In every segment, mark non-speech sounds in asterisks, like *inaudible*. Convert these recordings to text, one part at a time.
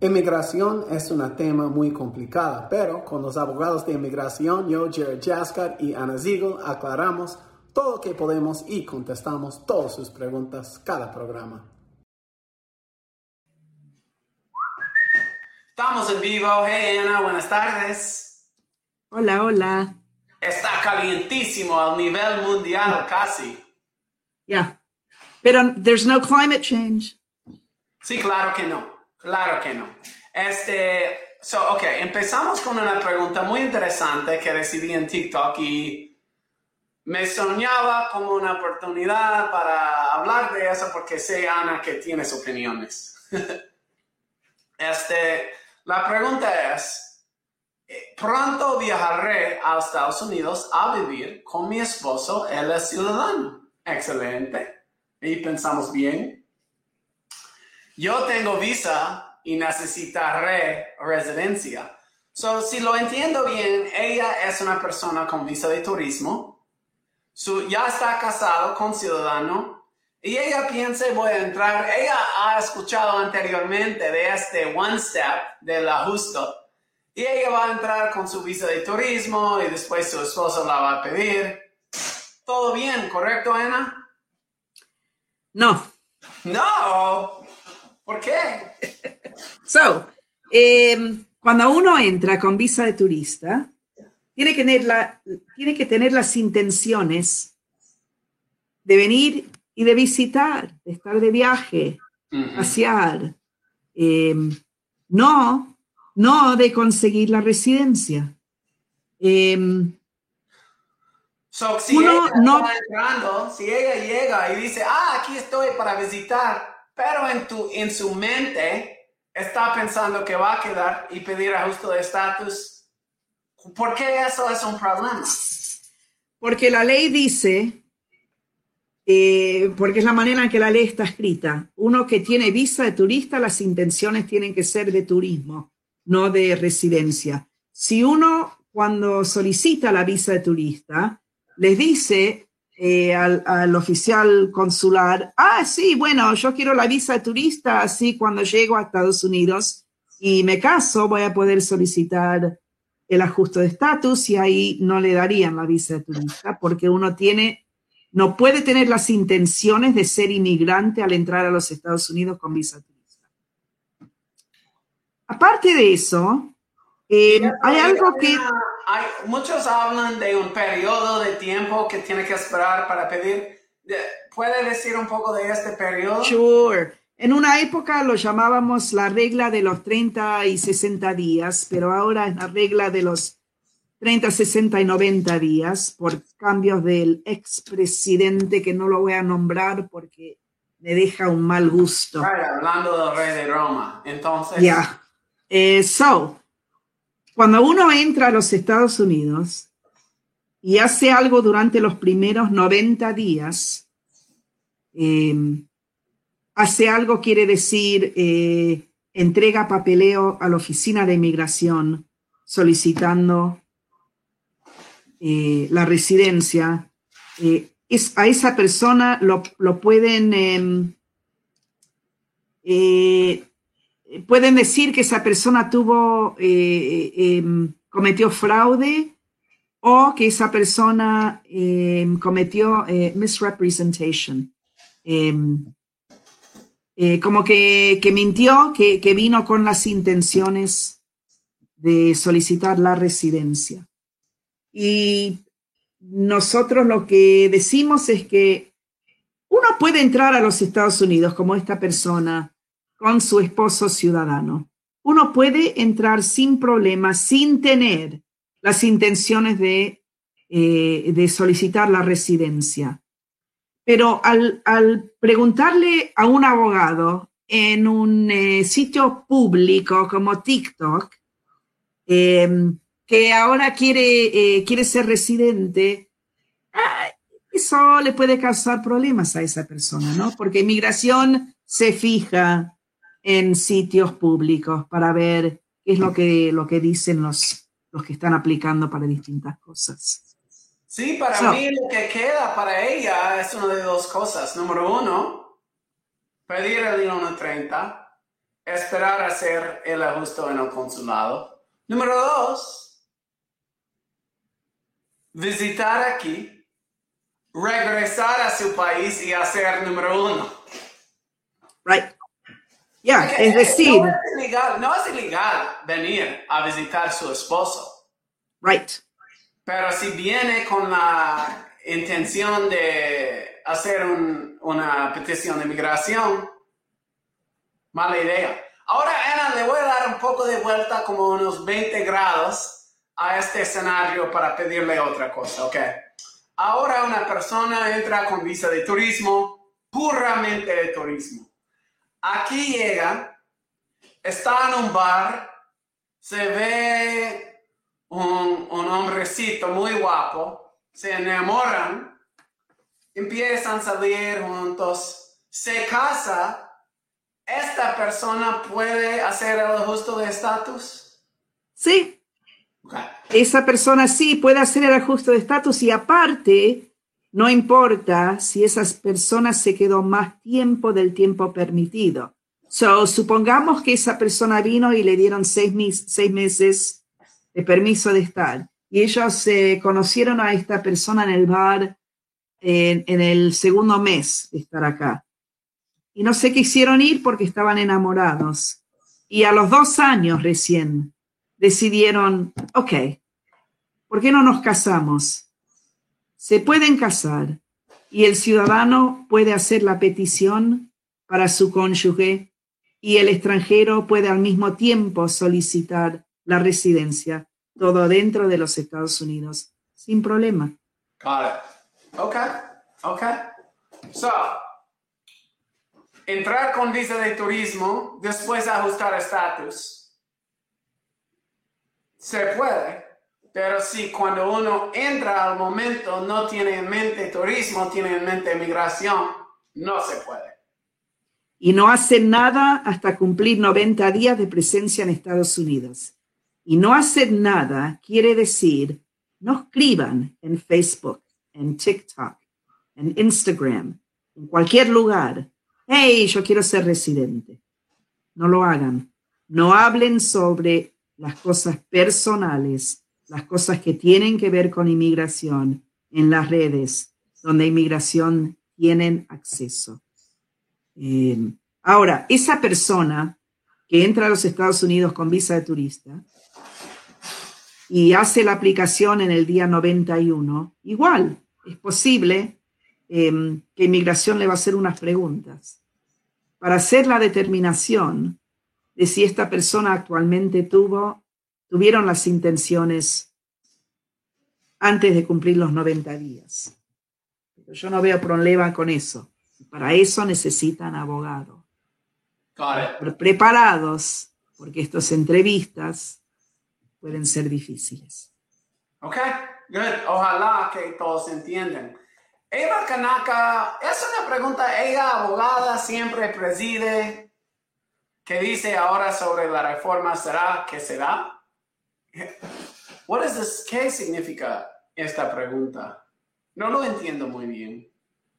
Inmigración es un tema muy complicado, pero con los abogados de inmigración, yo, Jared Jaskar y Ana Ziegel, aclaramos todo lo que podemos y contestamos todas sus preguntas cada programa. Estamos en vivo. Hey Ana, buenas tardes. Hola, hola. Está calientísimo al nivel mundial casi. Ya. Pero there's no climate change. Sí, claro que no. Claro que no. Este, so, ok, empezamos con una pregunta muy interesante que recibí en TikTok y me soñaba como una oportunidad para hablar de eso porque sé, Ana, que tienes opiniones. *laughs* este, la pregunta es, eh, pronto viajaré a Estados Unidos a vivir con mi esposo, él es ciudadano. Excelente. Y pensamos bien. Yo tengo visa y necesitaré residencia. So, si lo entiendo bien, ella es una persona con visa de turismo. Su, ya está casado con ciudadano. Y ella piensa, voy a entrar. Ella ha escuchado anteriormente de este one step del ajuste. Y ella va a entrar con su visa de turismo y después su esposo la va a pedir. Todo bien, ¿correcto, Ana? No. No. ¿Por qué? *laughs* So, em, cuando uno entra con visa de turista, tiene que, tener la, tiene que tener las intenciones de venir y de visitar, de estar de viaje, pasear. Em, no, no de conseguir la residencia. Em, si uno no, entrando, si ella llega y dice, ah, aquí estoy para visitar, pero en, tu, en su mente está pensando que va a quedar y pedir ajuste de estatus. ¿Por qué eso es un problema? Porque la ley dice, eh, porque es la manera en que la ley está escrita, uno que tiene visa de turista, las intenciones tienen que ser de turismo, no de residencia. Si uno cuando solicita la visa de turista, les dice eh, al, oficial consular, ah, sí, bueno, yo quiero la visa de turista, así cuando llego a Estados Unidos y me caso, voy a poder solicitar el ajuste de estatus y ahí no le darían la visa de turista porque uno tiene, no puede tener las intenciones de ser inmigrante al entrar a los Estados Unidos con visa de turista. Aparte de eso, eh, hay algo que muchos hablan de un periodo de tiempo que tiene que esperar para pedir. ¿Puede decir un poco de este periodo? Sure. En una época lo llamábamos la regla de los 30 y 60 días, pero ahora es la regla de los 30, 60 y 90 días por cambios del expresidente que no lo voy a nombrar porque me deja un mal gusto. hablando del rey de Roma, entonces. Ya. Eh, so, cuando uno entra a los Estados Unidos y hace algo durante los primeros 90 días, em, hace algo quiere decir eh, entrega papeleo a la oficina de inmigración solicitando eh, la residencia, eh, es, a esa persona lo, lo pueden em, pueden decir que esa persona tuvo, eh, em, cometió fraude o que esa persona em, cometió eh, misrepresentation. Em, eh, como que, mintió, que, que, vino con las intenciones de solicitar la residencia. Y nosotros lo que decimos es que uno puede entrar a los Estados Unidos como esta persona con su esposo ciudadano. Uno puede entrar sin problemas, sin tener las intenciones de, eh, de solicitar la residencia. Pero al, preguntarle a un abogado en un eh, sitio público como TikTok, em, que ahora quiere, eh, quiere ser residente, eso le puede causar problemas a esa persona, ¿no? Porque inmigración se fija en sitios públicos para ver qué es lo que, lo que dicen los, los que están aplicando para distintas cosas. Sí, para mí lo que queda para ella es una de dos cosas. Número uno, pedir el 1.30. esperar hacer el ajuste en el consulado. Número dos, visitar aquí, regresar a su país y hacer número uno. Right. Ya, es decir, no es, ilegal, no es ilegal venir a visitar su esposo, right. pero si viene con la intención de hacer un- una petición de migración, mala idea. Ahora, Ana, le voy a dar un poco de vuelta, como unos 20 grados, a este escenario para pedirle otra cosa, ¿ok? Ahora una persona entra con visa de turismo, puramente de turismo. Aquí llega, está en un bar, se ve un, un hombrecito muy guapo, se enamoran, empiezan a salir juntos, se casa, esta persona puede hacer el ajuste de estatus. Sí, esa persona sí puede hacer el ajuste de estatus y aparte, no importa si esa persona se quedó más tiempo del tiempo permitido. So, supongamos que esa persona vino y le dieron seis meses de permiso de estar y ellos se conocieron a esta persona en el bar en, en el segundo mes de estar acá. Y no se quisieron ir porque estaban enamorados. Y a los dos años recién decidieron, ok, ¿por qué no nos casamos? Se pueden casar y el ciudadano puede hacer la petición para su cónyuge y el extranjero puede al mismo tiempo solicitar la residencia, todo dentro de los Estados Unidos, sin problema. Got it. Okay, okay. So, entrar con visa de turismo, después ajustar estatus. Se puede, pero si cuando uno entra al momento no tiene en mente turismo, tiene en mente migración, no se puede. y no hacen nada hasta cumplir 90 días de presencia en Estados Unidos. Y no hacer nada quiere decir, no escriban en Facebook, en TikTok, en Instagram, en cualquier lugar, hey, yo quiero ser residente. No lo hagan. No hablen sobre las cosas personales, las cosas que tienen que ver con inmigración en las redes donde inmigración tienen acceso. Eh, ahora, esa persona que entra a los Estados Unidos con visa de turista y hace la aplicación en el día 91, igual es posible eh, que inmigración le va a hacer unas preguntas para hacer la determinación de si esta persona actualmente tuvo, tuvieron las intenciones antes de cumplir los 90 días. Pero yo no veo problema con eso. Para eso necesitan. Pre- preparados, porque estas entrevistas pueden ser difíciles. Ok, good. Ojalá que todos entiendan. Eva Kanaka, es una pregunta, ella abogada siempre preside, que dice ahora sobre la reforma, ¿será que será? What is this? ¿Qué significa esta pregunta? No lo entiendo muy bien.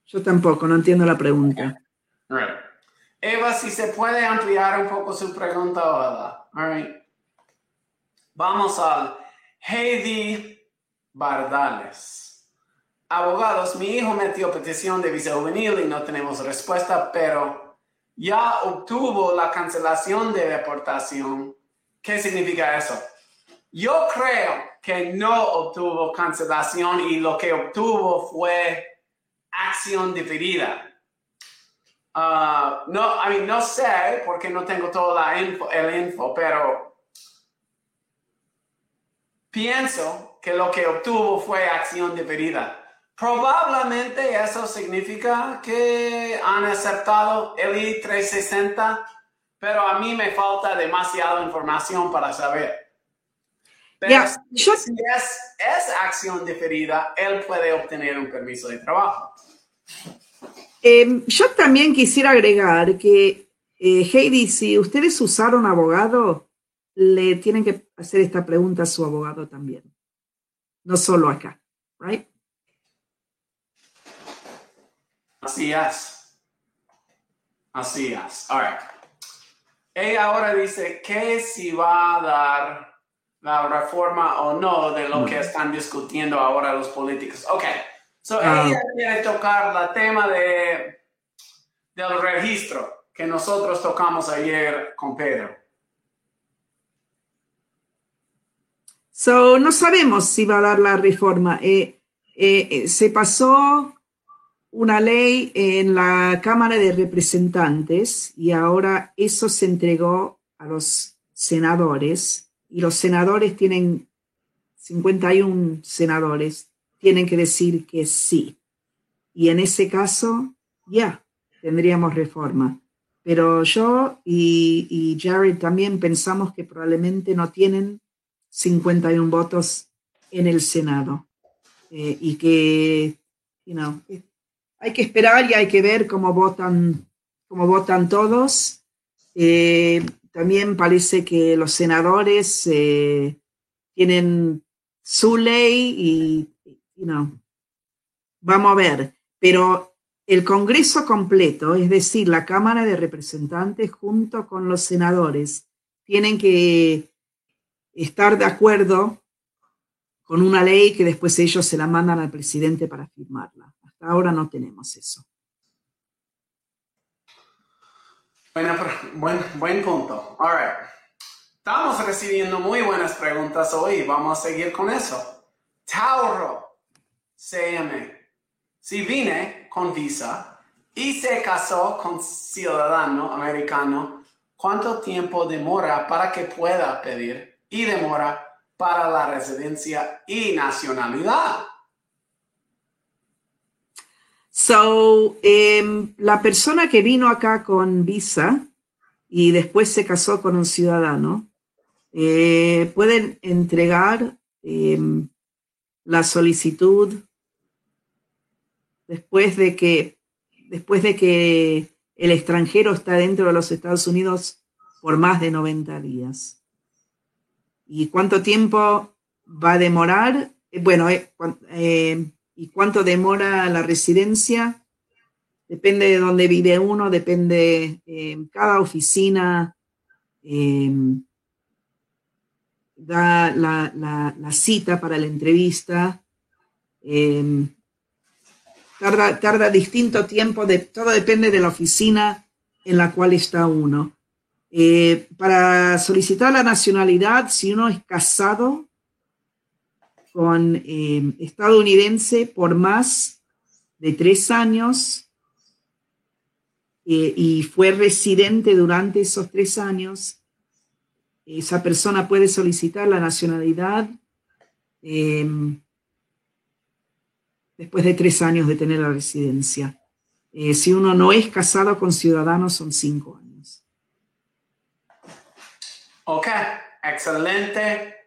Yo tampoco, no entiendo la pregunta. Right. Eva, si se puede ampliar un poco su pregunta. All right. Vamos al Heidi Bardales. Abogados, mi hijo metió petición de visa juvenil y no tenemos respuesta, pero ya obtuvo la cancelación de deportación. ¿Qué significa eso? Yo creo que no obtuvo cancelación y lo que obtuvo fue acción diferida. Ah, no, I mean, no sé porque no tengo toda la info, el info, pero pienso que lo que obtuvo fue acción diferida. Probablemente eso significa que han aceptado el I-360, pero a mí me falta demasiada información para saber. Pero si, es, es acción diferida, él puede obtener un permiso de trabajo. Eh, yo también quisiera agregar que, eh, Heidi, si ustedes usaron abogado, le tienen que hacer esta pregunta a su abogado también. No solo acá, right? Así es. Así es. All right. ella ahora dice que si va a dar la reforma o no de lo que están discutiendo ahora los políticos. Ok, so Ah. ella quiere tocar el tema de, del registro que nosotros tocamos ayer con Pedro. So, no sabemos si va a dar la reforma. Eh, eh, eh, se pasó una ley en la Cámara de Representantes y ahora eso se entregó a los senadores y los senadores tienen 51 senadores, tienen que decir que sí. Y en ese caso, ya, tendríamos reforma. Pero yo y, Jared también pensamos que probablemente no tienen 51 votos en el Senado eh, y que, you hay que esperar y hay que ver cómo votan, cómo votan todos. Eh, también parece que los senadores eh, tienen su ley y, you know, vamos a ver. Pero el Congreso completo, es decir, la Cámara de Representantes junto con los senadores, tienen que estar de acuerdo con una ley que después ellos se la mandan al presidente para firmarla. Hasta ahora no tenemos eso. Bueno, buen, buen punto. All right. Estamos recibiendo muy buenas preguntas hoy. Vamos a seguir con eso. Tauro, CM. Si vine con visa y se casó con ciudadano americano, ¿cuánto tiempo demora para que pueda pedir y demora para la residencia y nacionalidad? So, em, la persona que vino acá con visa y después se casó con un ciudadano, eh, pueden entregar em, la solicitud después de que después de que el extranjero está dentro de los Estados Unidos por más de 90 días. ¿Y cuánto tiempo va a demorar? Eh, Bueno, eh, eh, ¿y cuánto demora la residencia? Depende de dónde vive uno, depende, eh, cada oficina eh, da la, cita para la entrevista. eh, tarda, tarda distinto tiempo, de, todo depende de la oficina en la cual está uno. Eh, para solicitar la nacionalidad, si uno es casado con eh, estadounidense por más de tres años eh, y fue residente durante esos tres años, esa persona puede solicitar la nacionalidad eh, después de tres años de tener la residencia. Eh, si uno no es casado con ciudadanos, son cinco años. Ok, excelente.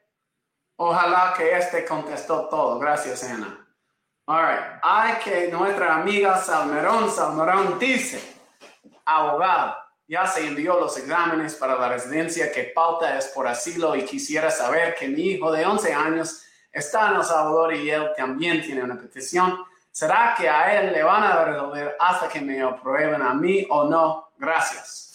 Ojalá que este contestó todo. Gracias, Ana. All right. Hay que nuestra amiga Salmerón, Salmerón dice, abogado, ya se envió los exámenes para la residencia que falta es por asilo y quisiera saber que mi hijo de 11 años está en El Salvador y él también tiene una petición. ¿Será que a él le van a resolver hasta que me aprueben a mí o no? Gracias.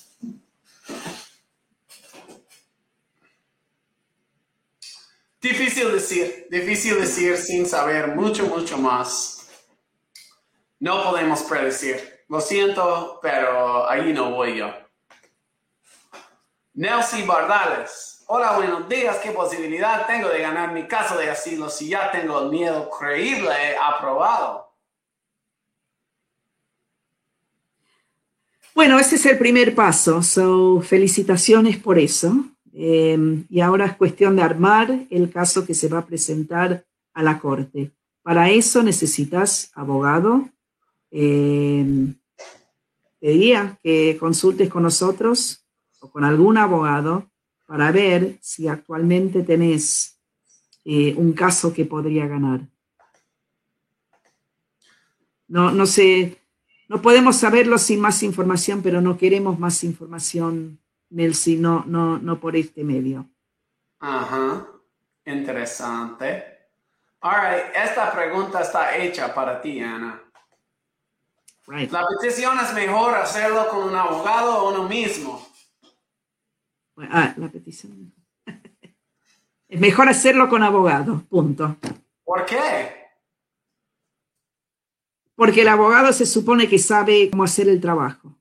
Difícil decir, difícil decir sin saber mucho, mucho más. No podemos predecir. Lo siento, pero ahí no voy yo. Nelson Bardales. Hola, buenos días. ¿Qué posibilidad tengo de ganar mi caso de asilo si ya tengo el miedo creíble aprobado? Bueno, ese es el primer paso. So, felicitaciones por eso. Eh, y ahora es cuestión de armar el caso que se va a presentar a la corte. Para eso necesitas abogado. Eh, te diría que consultes con nosotros o con algún abogado para ver si actualmente tenés eh, un caso que podría ganar. No, no sé, no podemos saberlo sin más información, pero no queremos más información, Melcy, no, no, no por este medio. Ajá. Interesante. All right. Esta pregunta está hecha para ti, Ana. Right. La petición es mejor hacerlo con un abogado o uno mismo. Ah, la petición. *laughs* Es mejor hacerlo con abogado, punto. ¿Por qué? Porque el abogado se supone que sabe cómo hacer el trabajo.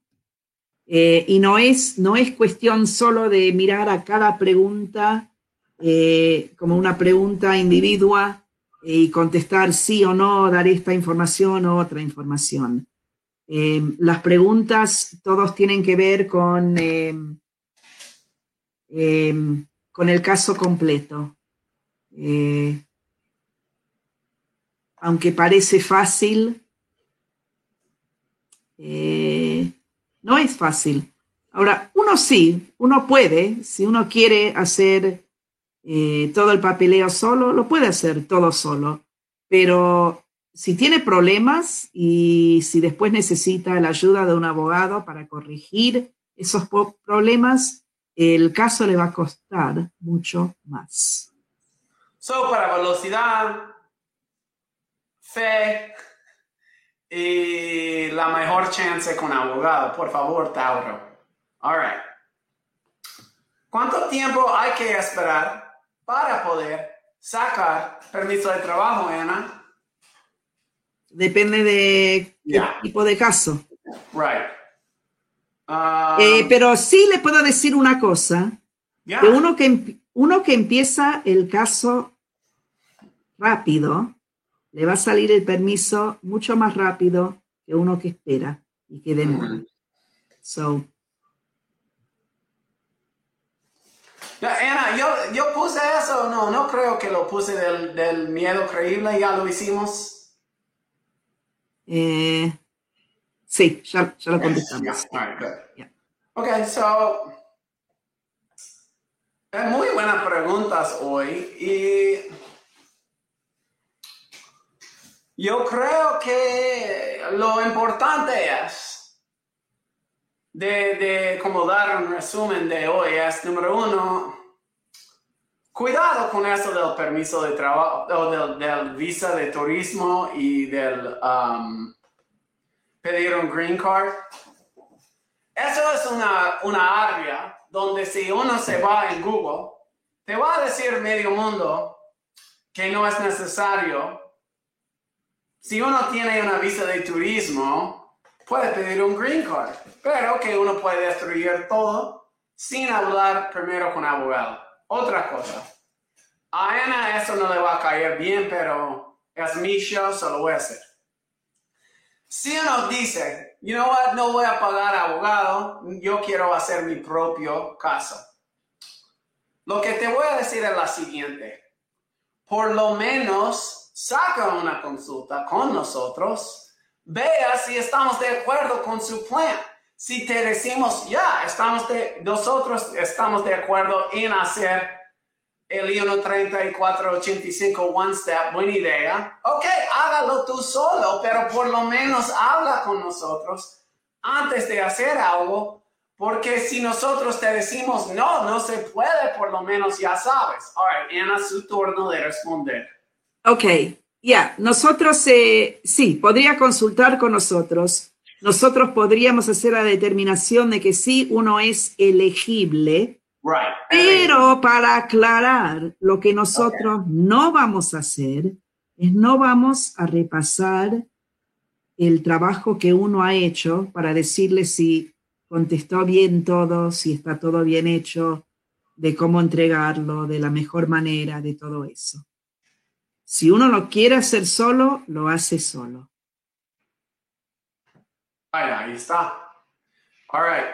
Eh, y no es, no es cuestión solo de mirar a cada pregunta eh, como una pregunta individua y contestar sí o no, dar esta información o otra información. Eh, las preguntas todos tienen que ver con, con el caso completo. aunque parece fácil, no es fácil. Ahora, uno sí, uno puede, si uno quiere hacer eh, todo el papeleo solo, lo puede hacer todo solo. Pero si tiene problemas y si después necesita la ayuda de un abogado para corregir esos problemas, el caso le va a costar mucho más. So, para velocidad, fe, y la mejor chance con abogado. Por favor, Tauro. All right. ¿Cuánto tiempo hay que esperar para poder sacar permiso de trabajo, Ana? Depende de qué tipo de caso. Right. Eh, um, pero sí le puedo decir una cosa. Que uno que, uno que empieza el caso rápido, le va a salir el permiso mucho más rápido que uno que espera y que demora. So. Ana, yo, yo, puse eso, no, no creo que lo puse del, miedo creíble, ya lo hicimos. Eh, sí, ya, ya lo contestamos. Ok, so, muy buenas preguntas hoy y yo creo que lo importante es de, de como dar un resumen de hoy es, número uno, cuidado con eso del permiso de trabajo, o del, visa de turismo y del um, pedir un green card. Eso es una, una área donde si uno se va en Google, te va a decir medio mundo que no es necesario si uno tiene una visa de turismo, puede pedir un green card, pero que uno puede destruir todo sin hablar primero con abogado. Otra cosa, a Ana eso no le va a caer bien, pero es mi show, solo voy a hacer. Si uno dice, you know what, no voy a pagar abogado, yo quiero hacer mi propio caso. Lo que te voy a decir es la siguiente. Por lo menos saca una consulta con nosotros, vea si estamos de acuerdo con su plan. Si te decimos, ya, estamos de, nosotros estamos de acuerdo en hacer el I-1 3485 One Step, buena idea. Ok, hágalo tú solo, pero por lo menos habla con nosotros antes de hacer algo, porque si nosotros te decimos, no, no se puede, por lo menos ya sabes. All right, Ana, su turno de responder. Ok, ya, nosotros eh, sí, podría consultar con nosotros. Nosotros podríamos hacer la determinación de que sí, uno es elegible, pero para aclarar lo que nosotros no vamos a hacer es no vamos a repasar el trabajo que uno ha hecho para decirle si contestó bien todo, si está todo bien hecho, de cómo entregarlo, de la mejor manera, de todo eso. Si uno lo quiere hacer solo, lo hace solo. ahí está. All right.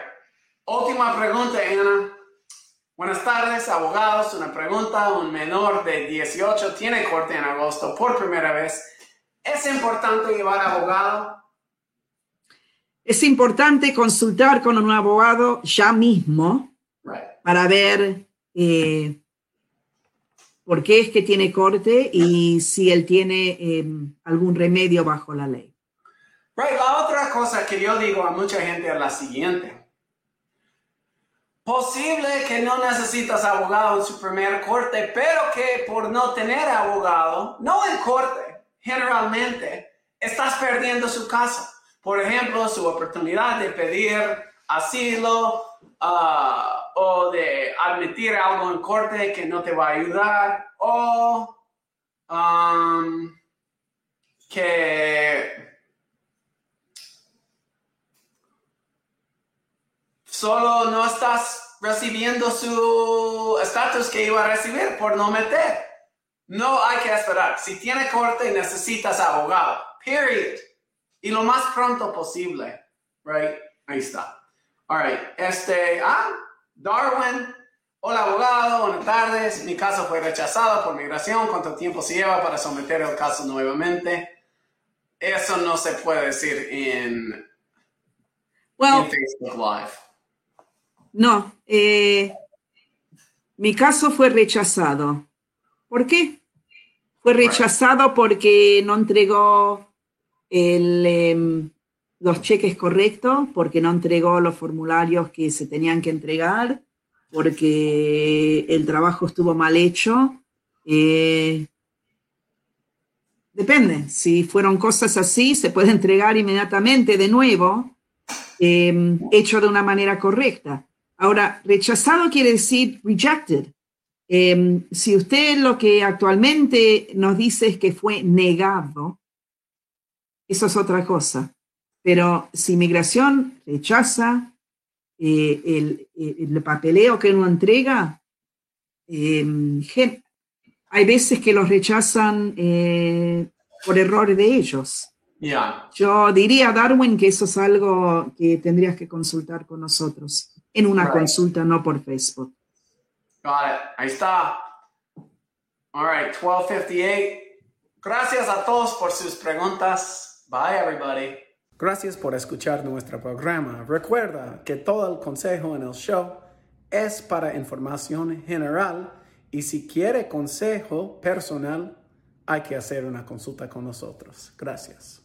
Última pregunta, Ana. Buenas tardes, abogados. Una pregunta. Un menor de 18 tiene corte en agosto por primera vez. ¿Es importante llevar abogado? Es importante consultar con un abogado ya mismo para ver eh, por qué es que tiene corte y si él tiene em, algún remedio bajo la ley. La otra cosa que yo digo a mucha gente es la siguiente. Posible que no necesitas abogado en su primer corte, pero que por no tener abogado, no en corte, generalmente, estás perdiendo su caso. Por ejemplo, su oportunidad de pedir asilo, uh, o de admitir algo en corte que no te va a ayudar, o um, que solo no estás recibiendo su estatus que iba a recibir por no meter. No hay que esperar. Si tiene corte, necesitas abogado. Period. Y lo más pronto posible. Right? Ahí está. All right. Este, ah, Darwin. Hola, abogado. Buenas tardes. Mi caso fue rechazado por migración. ¿Cuánto tiempo se lleva para someter el caso nuevamente? Eso no se puede decir en, Well, en Facebook Live. no. eh, mi caso fue rechazado. ¿Por qué? Fue rechazado porque no entregó el, em, los cheques correctos, porque no entregó los formularios que se tenían que entregar, porque el trabajo estuvo mal hecho. eh, depende, si fueron cosas así, se puede entregar inmediatamente de nuevo, em, hecho de una manera correcta. Ahora, rechazado quiere decir rejected. Em, si usted lo que actualmente nos dice es que fue negado, eso es otra cosa. Pero si migración rechaza eh, el, el- el papeleo que uno entrega, gen- hay veces que los rechazan eh, por error de ellos. Yeah. Yo diría, Darwin, que eso es algo que tendrías que consultar con nosotros en una Right. consulta, no por Facebook. Got it. Ahí está. All right, 1258. Gracias a todos por sus preguntas. Bye, everybody. Gracias por escuchar nuestro programa. Recuerda que todo el consejo en el show es para información general y si quiere consejo personal, hay que hacer una consulta con nosotros. Gracias.